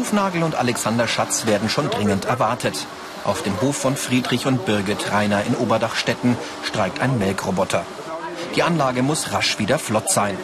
Hufnagel und Alexander Schatz werden schon dringend erwartet. Auf dem Hof von Friedrich und Birgit Rainer in Oberdachstetten streikt ein Melkroboter. Die Anlage muss rasch wieder flott sein.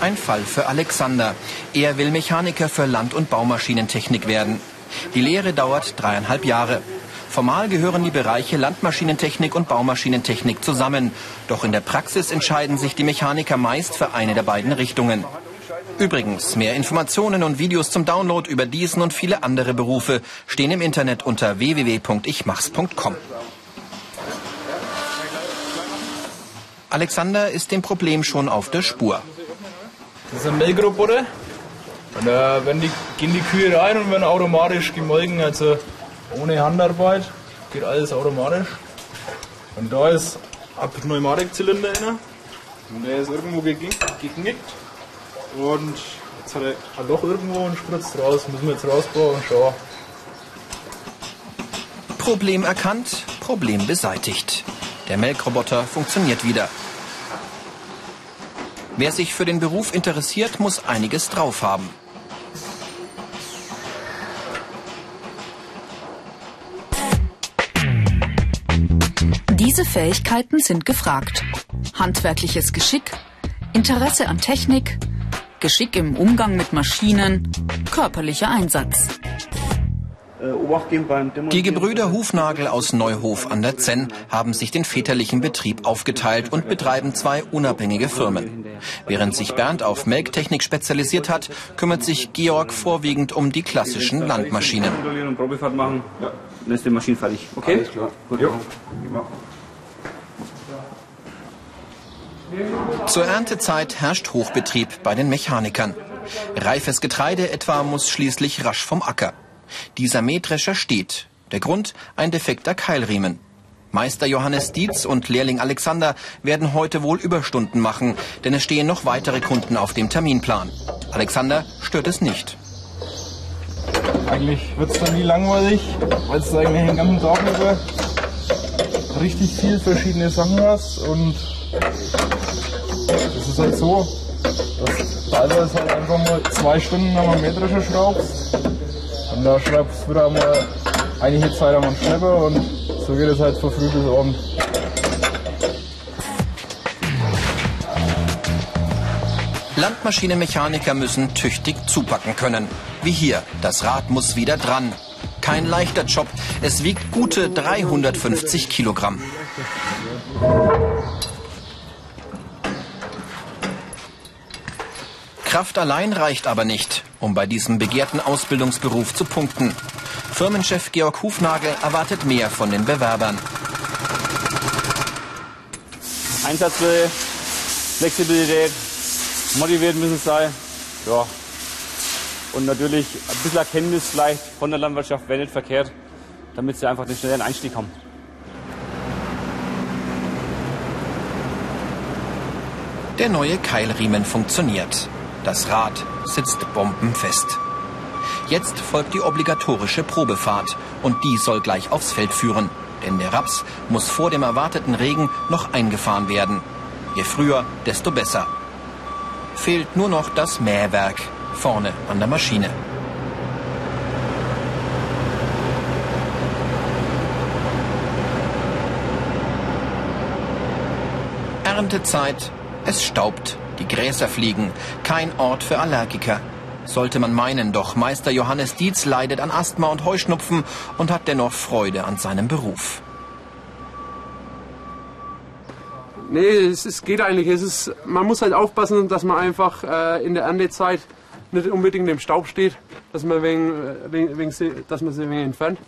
Ein Fall für Alexander. Er will Mechaniker für Land- und Baumaschinentechnik werden. Die Lehre dauert dreieinhalb Jahre. Formal gehören die Bereiche Landmaschinentechnik und Baumaschinentechnik zusammen. Doch in der Praxis entscheiden sich die Mechaniker meist für eine der beiden Richtungen. Übrigens, mehr Informationen und Videos zum Download über diesen und viele andere Berufe stehen im Internet unter www.ichmachs.com. Alexander ist dem Problem schon auf der Spur. Das ist ein Melkroboter. Und da werden die, gehen die Kühe rein und werden automatisch gemolken. Also ohne Handarbeit, geht alles automatisch. Und da ist ein Pneumatikzylinder drin. Und der ist irgendwo geknickt. Und jetzt hat er ein Loch irgendwo und spritzt raus. Müssen wir jetzt rausbauen und schauen. Problem erkannt, Problem beseitigt. Der Melkroboter funktioniert wieder. Wer sich für den Beruf interessiert, muss einiges drauf haben. Diese Fähigkeiten sind gefragt. Handwerkliches Geschick, Interesse an Technik, Geschick im Umgang mit Maschinen, körperlicher Einsatz. Die Gebrüder Hufnagel aus Neuhof an der Zenn haben sich den väterlichen Betrieb aufgeteilt und betreiben zwei unabhängige Firmen. Während sich Bernd auf Melktechnik spezialisiert hat, kümmert sich Georg vorwiegend um die klassischen Landmaschinen. Probefahrt machen, ja. dann ist die Maschine fertig. Okay? Alles klar. Gut. Jo. Zur Erntezeit herrscht Hochbetrieb bei den Mechanikern. Reifes Getreide etwa muss schließlich rasch vom Acker. Dieser Mähdrescher steht. Der Grund ein defekter Keilriemen. Meister Johannes Dietz und Lehrling Alexander werden heute wohl Überstunden machen, denn es stehen noch weitere Kunden auf dem Terminplan. Alexander stört es nicht. Eigentlich wird es dann nie langweilig, weil es eigentlich den ganzen Tag über richtig viel verschiedene Sachen hast und ist halt so, dass teilweise halt einfach mal zwei Stunden am Mähdrescher schraubst und da schreibst du wieder mal einige Zeit am Schlepper und so geht es halt von früh bis abend. Landmaschinenmechaniker müssen tüchtig zupacken können. Wie hier, das Rad muss wieder dran. Kein leichter Job, es wiegt gute 350 Kilogramm. Kraft allein reicht aber nicht, um bei diesem begehrten Ausbildungsberuf zu punkten. Firmenchef Georg Hufnagel erwartet mehr von den Bewerbern. Einsatzwille, Flexibilität, motiviert müssen sie sein. Ja. Und natürlich ein bisschen Erkenntnis vielleicht von der Landwirtschaft wäre nicht verkehrt, damit sie einfach den schnellen Einstieg haben. Der neue Keilriemen funktioniert. Das Rad sitzt bombenfest. Jetzt folgt die obligatorische Probefahrt und die soll gleich aufs Feld führen. Denn der Raps muss vor dem erwarteten Regen noch eingefahren werden. Je früher, desto besser. Fehlt nur noch das Mähwerk vorne an der Maschine. Erntezeit, es staubt, die Gräser fliegen, kein Ort für Allergiker. Sollte man meinen, doch Meister Johannes Dietz leidet an Asthma und Heuschnupfen und hat dennoch Freude an seinem Beruf. Nee, es, es geht eigentlich. Es ist, man muss halt aufpassen, dass man einfach äh, in der Erntezeit nicht unbedingt im Staub steht, dass man, wegen, äh, wegen, wegen, dass man sie wenig entfernt.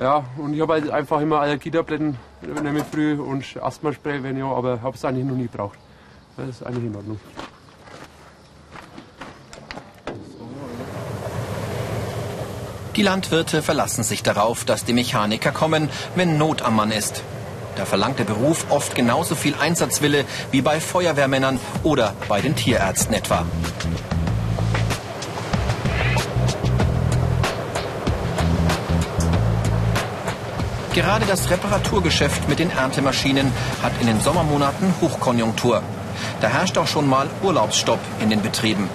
Ja, und ich habe halt einfach immer Allergietabletten nehme früh und Asthmaspray, wenn ja, aber habe es eigentlich noch nie gebraucht. Das ist eigentlich in Ordnung. Die Landwirte verlassen sich darauf, dass die Mechaniker kommen, wenn Not am Mann ist. Da verlangt der Beruf oft genauso viel Einsatzwille wie bei Feuerwehrmännern oder bei den Tierärzten etwa. Gerade das Reparaturgeschäft mit den Erntemaschinen hat in den Sommermonaten Hochkonjunktur. Da herrscht auch schon mal Urlaubsstopp in den Betrieben.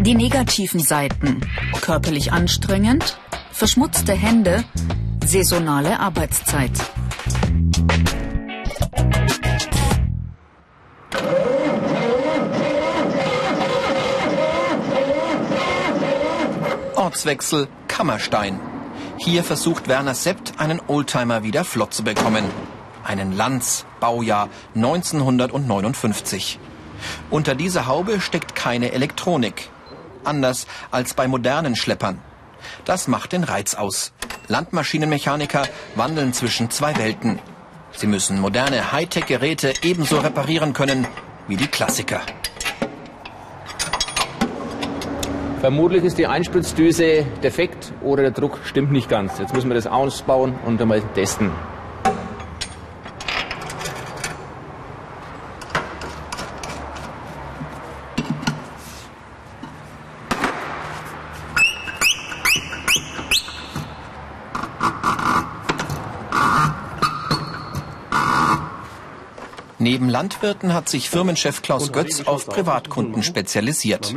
Die negativen Seiten. Körperlich anstrengend, verschmutzte Hände, saisonale Arbeitszeit. Ortswechsel Kammerstein. Hier versucht Werner Sept, einen Oldtimer wieder flott zu bekommen. Einen Lanz, Baujahr 1959. Unter dieser Haube steckt keine Elektronik. Anders als bei modernen Schleppern. Das macht den Reiz aus. Landmaschinenmechaniker wandeln zwischen zwei Welten. Sie müssen moderne Hightech-Geräte ebenso reparieren können wie die Klassiker. Vermutlich ist die Einspritzdüse defekt oder der Druck stimmt nicht ganz. Jetzt müssen wir das ausbauen und einmal testen. Neben Landwirten hat sich Firmenchef Klaus Götz auf Privatkunden spezialisiert.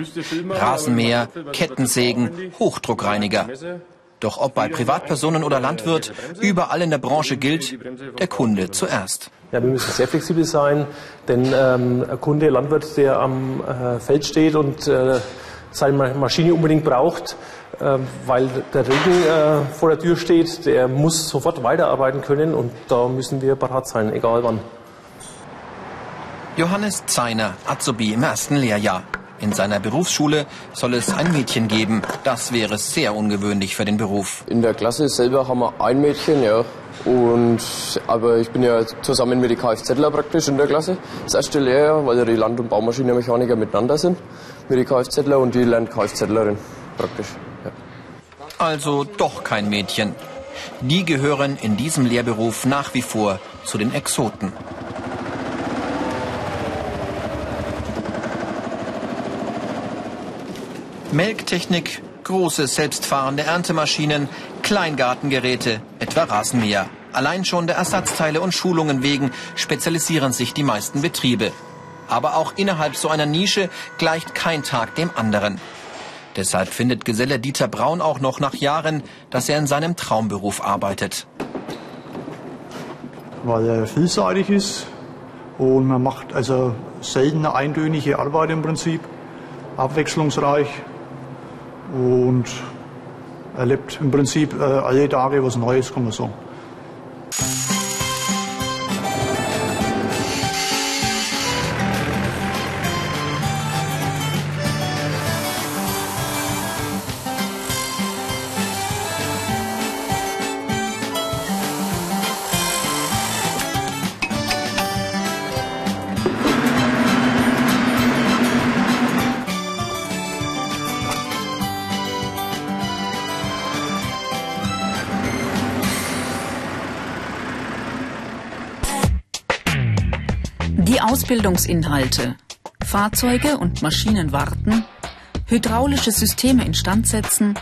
Rasenmäher, Kettensägen, Hochdruckreiniger. Doch ob bei Privatpersonen oder Landwirt, überall in der Branche gilt, der Kunde zuerst. Ja, wir müssen sehr flexibel sein, denn ähm, ein Kunde, Landwirt, der am äh, Feld steht und äh, seine Maschine unbedingt braucht, äh, weil der Regen äh, vor der Tür steht, der muss sofort weiterarbeiten können und da müssen wir parat sein, egal wann. Johannes Zeiner, Azubi im ersten Lehrjahr. In seiner Berufsschule soll es ein Mädchen geben. Das wäre sehr ungewöhnlich für den Beruf. In der Klasse selber haben wir ein Mädchen, ja. Und, aber ich bin ja zusammen mit den Kfzler praktisch in der Klasse. Das erste Lehrjahr, weil ja die Land- und Baumaschinenmechaniker miteinander sind. Mit den Kfzler und die lernt Kfzlerin praktisch. Ja. Also doch kein Mädchen. Die gehören in diesem Lehrberuf nach wie vor zu den Exoten. Melktechnik, große selbstfahrende Erntemaschinen, Kleingartengeräte, etwa Rasenmäher. Allein schon der Ersatzteile und Schulungen wegen spezialisieren sich die meisten Betriebe. Aber auch innerhalb so einer Nische gleicht kein Tag dem anderen. Deshalb findet Geselle Dieter Braun auch noch nach Jahren, dass er in seinem Traumberuf arbeitet. Weil er vielseitig ist und man macht also selten eine eintönige Arbeit im Prinzip, abwechslungsreich und erlebt im Prinzip äh, alle Tage was Neues, kann man sagen. Ausbildungsinhalte. Fahrzeuge und Maschinen warten, hydraulische Systeme instand setzen,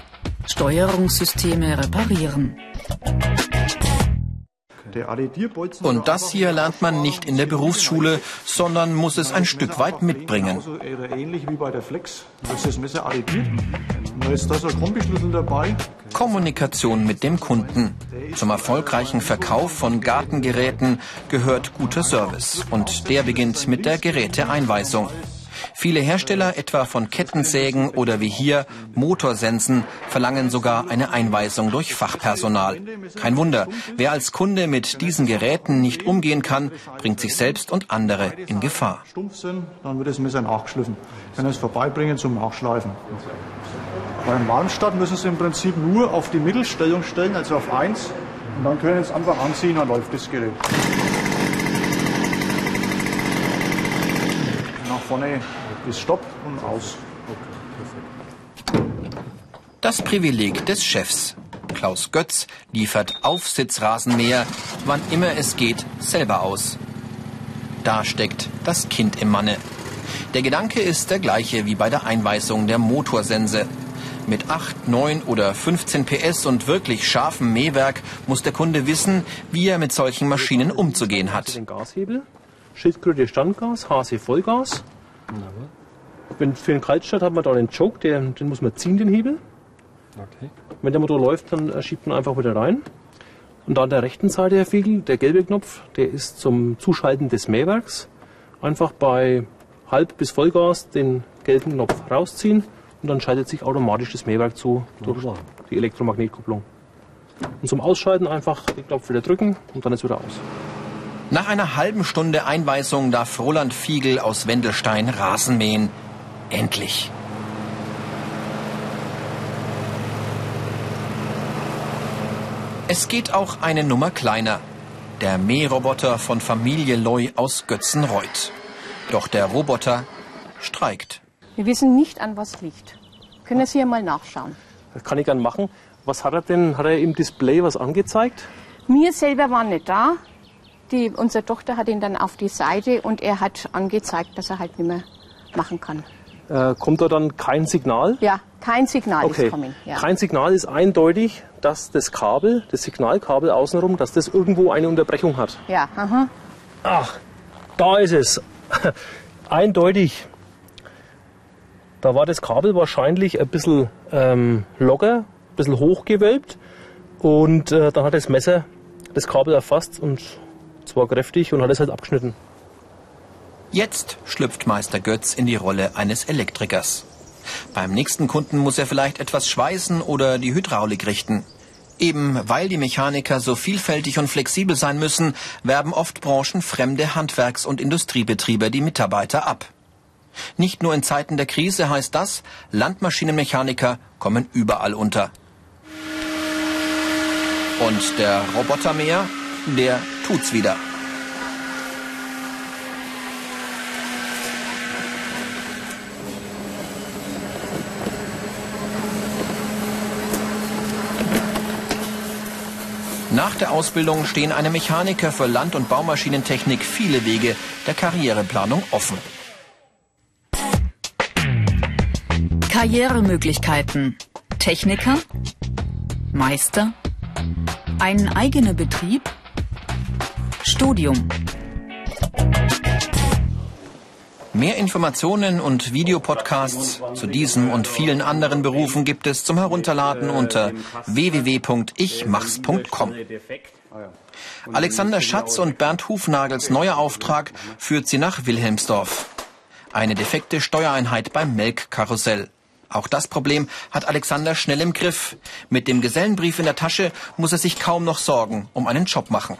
Steuerungssysteme reparieren. Und das hier lernt man nicht in der Berufsschule, sondern muss es ein Stück weit mitbringen. Ähnlich wie bei der Flex. Da ist das Messer arretiert. Da ist da so ein Kombischlüssel dabei. Kommunikation mit dem Kunden. Zum erfolgreichen Verkauf von Gartengeräten gehört guter Service. Und der beginnt mit der Geräteeinweisung. Viele Hersteller, etwa von Kettensägen oder wie hier Motorsensen, verlangen sogar eine Einweisung durch Fachpersonal. Kein Wunder, wer als Kunde mit diesen Geräten nicht umgehen kann, bringt sich selbst und andere in Gefahr. Stumpf sind, dann wird das Messer nachgeschliffen. Kann es vorbeibringen zum Nachschleifen. Beim Malmstart müssen Sie im Prinzip nur auf die Mittelstellung stellen, also auf 1. Und dann können Sie es einfach anziehen, dann läuft das Gerät. Nach vorne ist Stopp und aus. Das Privileg des Chefs. Klaus Götz liefert Aufsitzrasenmäher, wann immer es geht, selber aus. Da steckt das Kind im Manne. Der Gedanke ist der gleiche wie bei der Einweisung der Motorsense. Mit 8, 9 oder 15 PS und wirklich scharfem Mähwerk muss der Kunde wissen, wie er mit solchen Maschinen umzugehen hat. Den Gashebel, Schildkröte Standgas, Hase Vollgas. Wenn für den Kaltstart hat man da den Choke, den, den muss man ziehen, den Hebel. Wenn der Motor läuft, dann äh, schiebt man einfach wieder rein. Und an der rechten Seite, Herr Fiegel, der gelbe Knopf, der ist zum Zuschalten des Mähwerks. Einfach bei Halb- bis Vollgas den gelben Knopf rausziehen und dann schaltet sich automatisch das Mähwerk zu durch die Elektromagnetkupplung. Und zum Ausschalten einfach den Knopf wieder drücken und dann ist wieder aus. Nach einer halben Stunde Einweisung darf Roland Fiegel aus Wendelstein Rasen mähen. Endlich. Es geht auch eine Nummer kleiner. Der Mähroboter von Familie Loy aus Götzenreuth. Doch der Roboter streikt. Wir wissen nicht, an was liegt. Können Sie ja mal nachschauen. Das kann ich gern machen. Was hat er denn? Hat er im Display was angezeigt? Wir selber waren nicht da. Die, unsere Tochter hat ihn dann auf die Seite und er hat angezeigt, dass er halt nicht mehr machen kann. Äh, kommt da dann kein Signal? Ja, kein Signal Okay. ist kommen. Ja. Kein Signal ist eindeutig, dass das Kabel, das Signalkabel außenrum, dass das irgendwo eine Unterbrechung hat. ja, aha. Ach, da ist es. Eindeutig. Da war das Kabel wahrscheinlich ein bisschen ähm, locker, ein bisschen hochgewölbt. Und äh, dann hat das Messer das Kabel erfasst und zwar kräftig und hat es halt abgeschnitten. Jetzt schlüpft Meister Götz in die Rolle eines Elektrikers. Beim nächsten Kunden muss er vielleicht etwas schweißen oder die Hydraulik richten. Eben weil die Mechaniker so vielfältig und flexibel sein müssen, werben oft branchenfremde Handwerks- und Industriebetriebe die Mitarbeiter ab. Nicht nur in Zeiten der Krise heißt das, Landmaschinenmechaniker kommen überall unter. Und der Robotermäher, der tut's wieder. Nach der Ausbildung stehen einem Mechaniker für Land- und Baumaschinentechnik viele Wege der Karriereplanung offen. Karrieremöglichkeiten. Techniker, Meister, ein eigener Betrieb, Studium. Mehr Informationen und Videopodcasts zu diesem und vielen anderen Berufen gibt es zum Herunterladen unter www.ichmachs.com. Alexander Schatz und Bernd Hufnagels neuer Auftrag führt sie nach Wilhelmsdorf. Eine defekte Steuereinheit beim Melkkarussell. Auch das Problem hat Alexander schnell im Griff. Mit dem Gesellenbrief in der Tasche muss er sich kaum noch Sorgen um einen Job machen.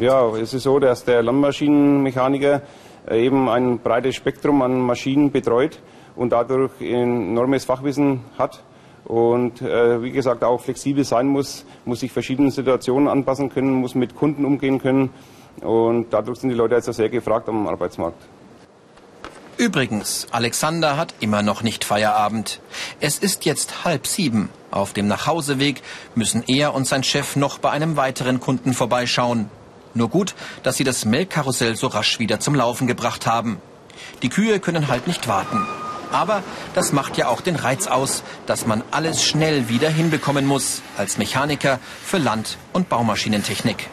Ja, es ist so, dass der Landmaschinenmechaniker äh, eben ein breites Spektrum an Maschinen betreut und dadurch enormes Fachwissen hat und äh, wie gesagt auch flexibel sein muss, muss sich verschiedenen Situationen anpassen können, muss mit Kunden umgehen können und dadurch sind die Leute also sehr gefragt am Arbeitsmarkt. Übrigens, Alexander hat immer noch nicht Feierabend. Es ist jetzt halb sieben. Auf dem Nachhauseweg müssen er und sein Chef noch bei einem weiteren Kunden vorbeischauen. Nur gut, dass sie das Melkkarussell so rasch wieder zum Laufen gebracht haben. Die Kühe können halt nicht warten. Aber das macht ja auch den Reiz aus, dass man alles schnell wieder hinbekommen muss als Mechaniker für Land- und Baumaschinentechnik.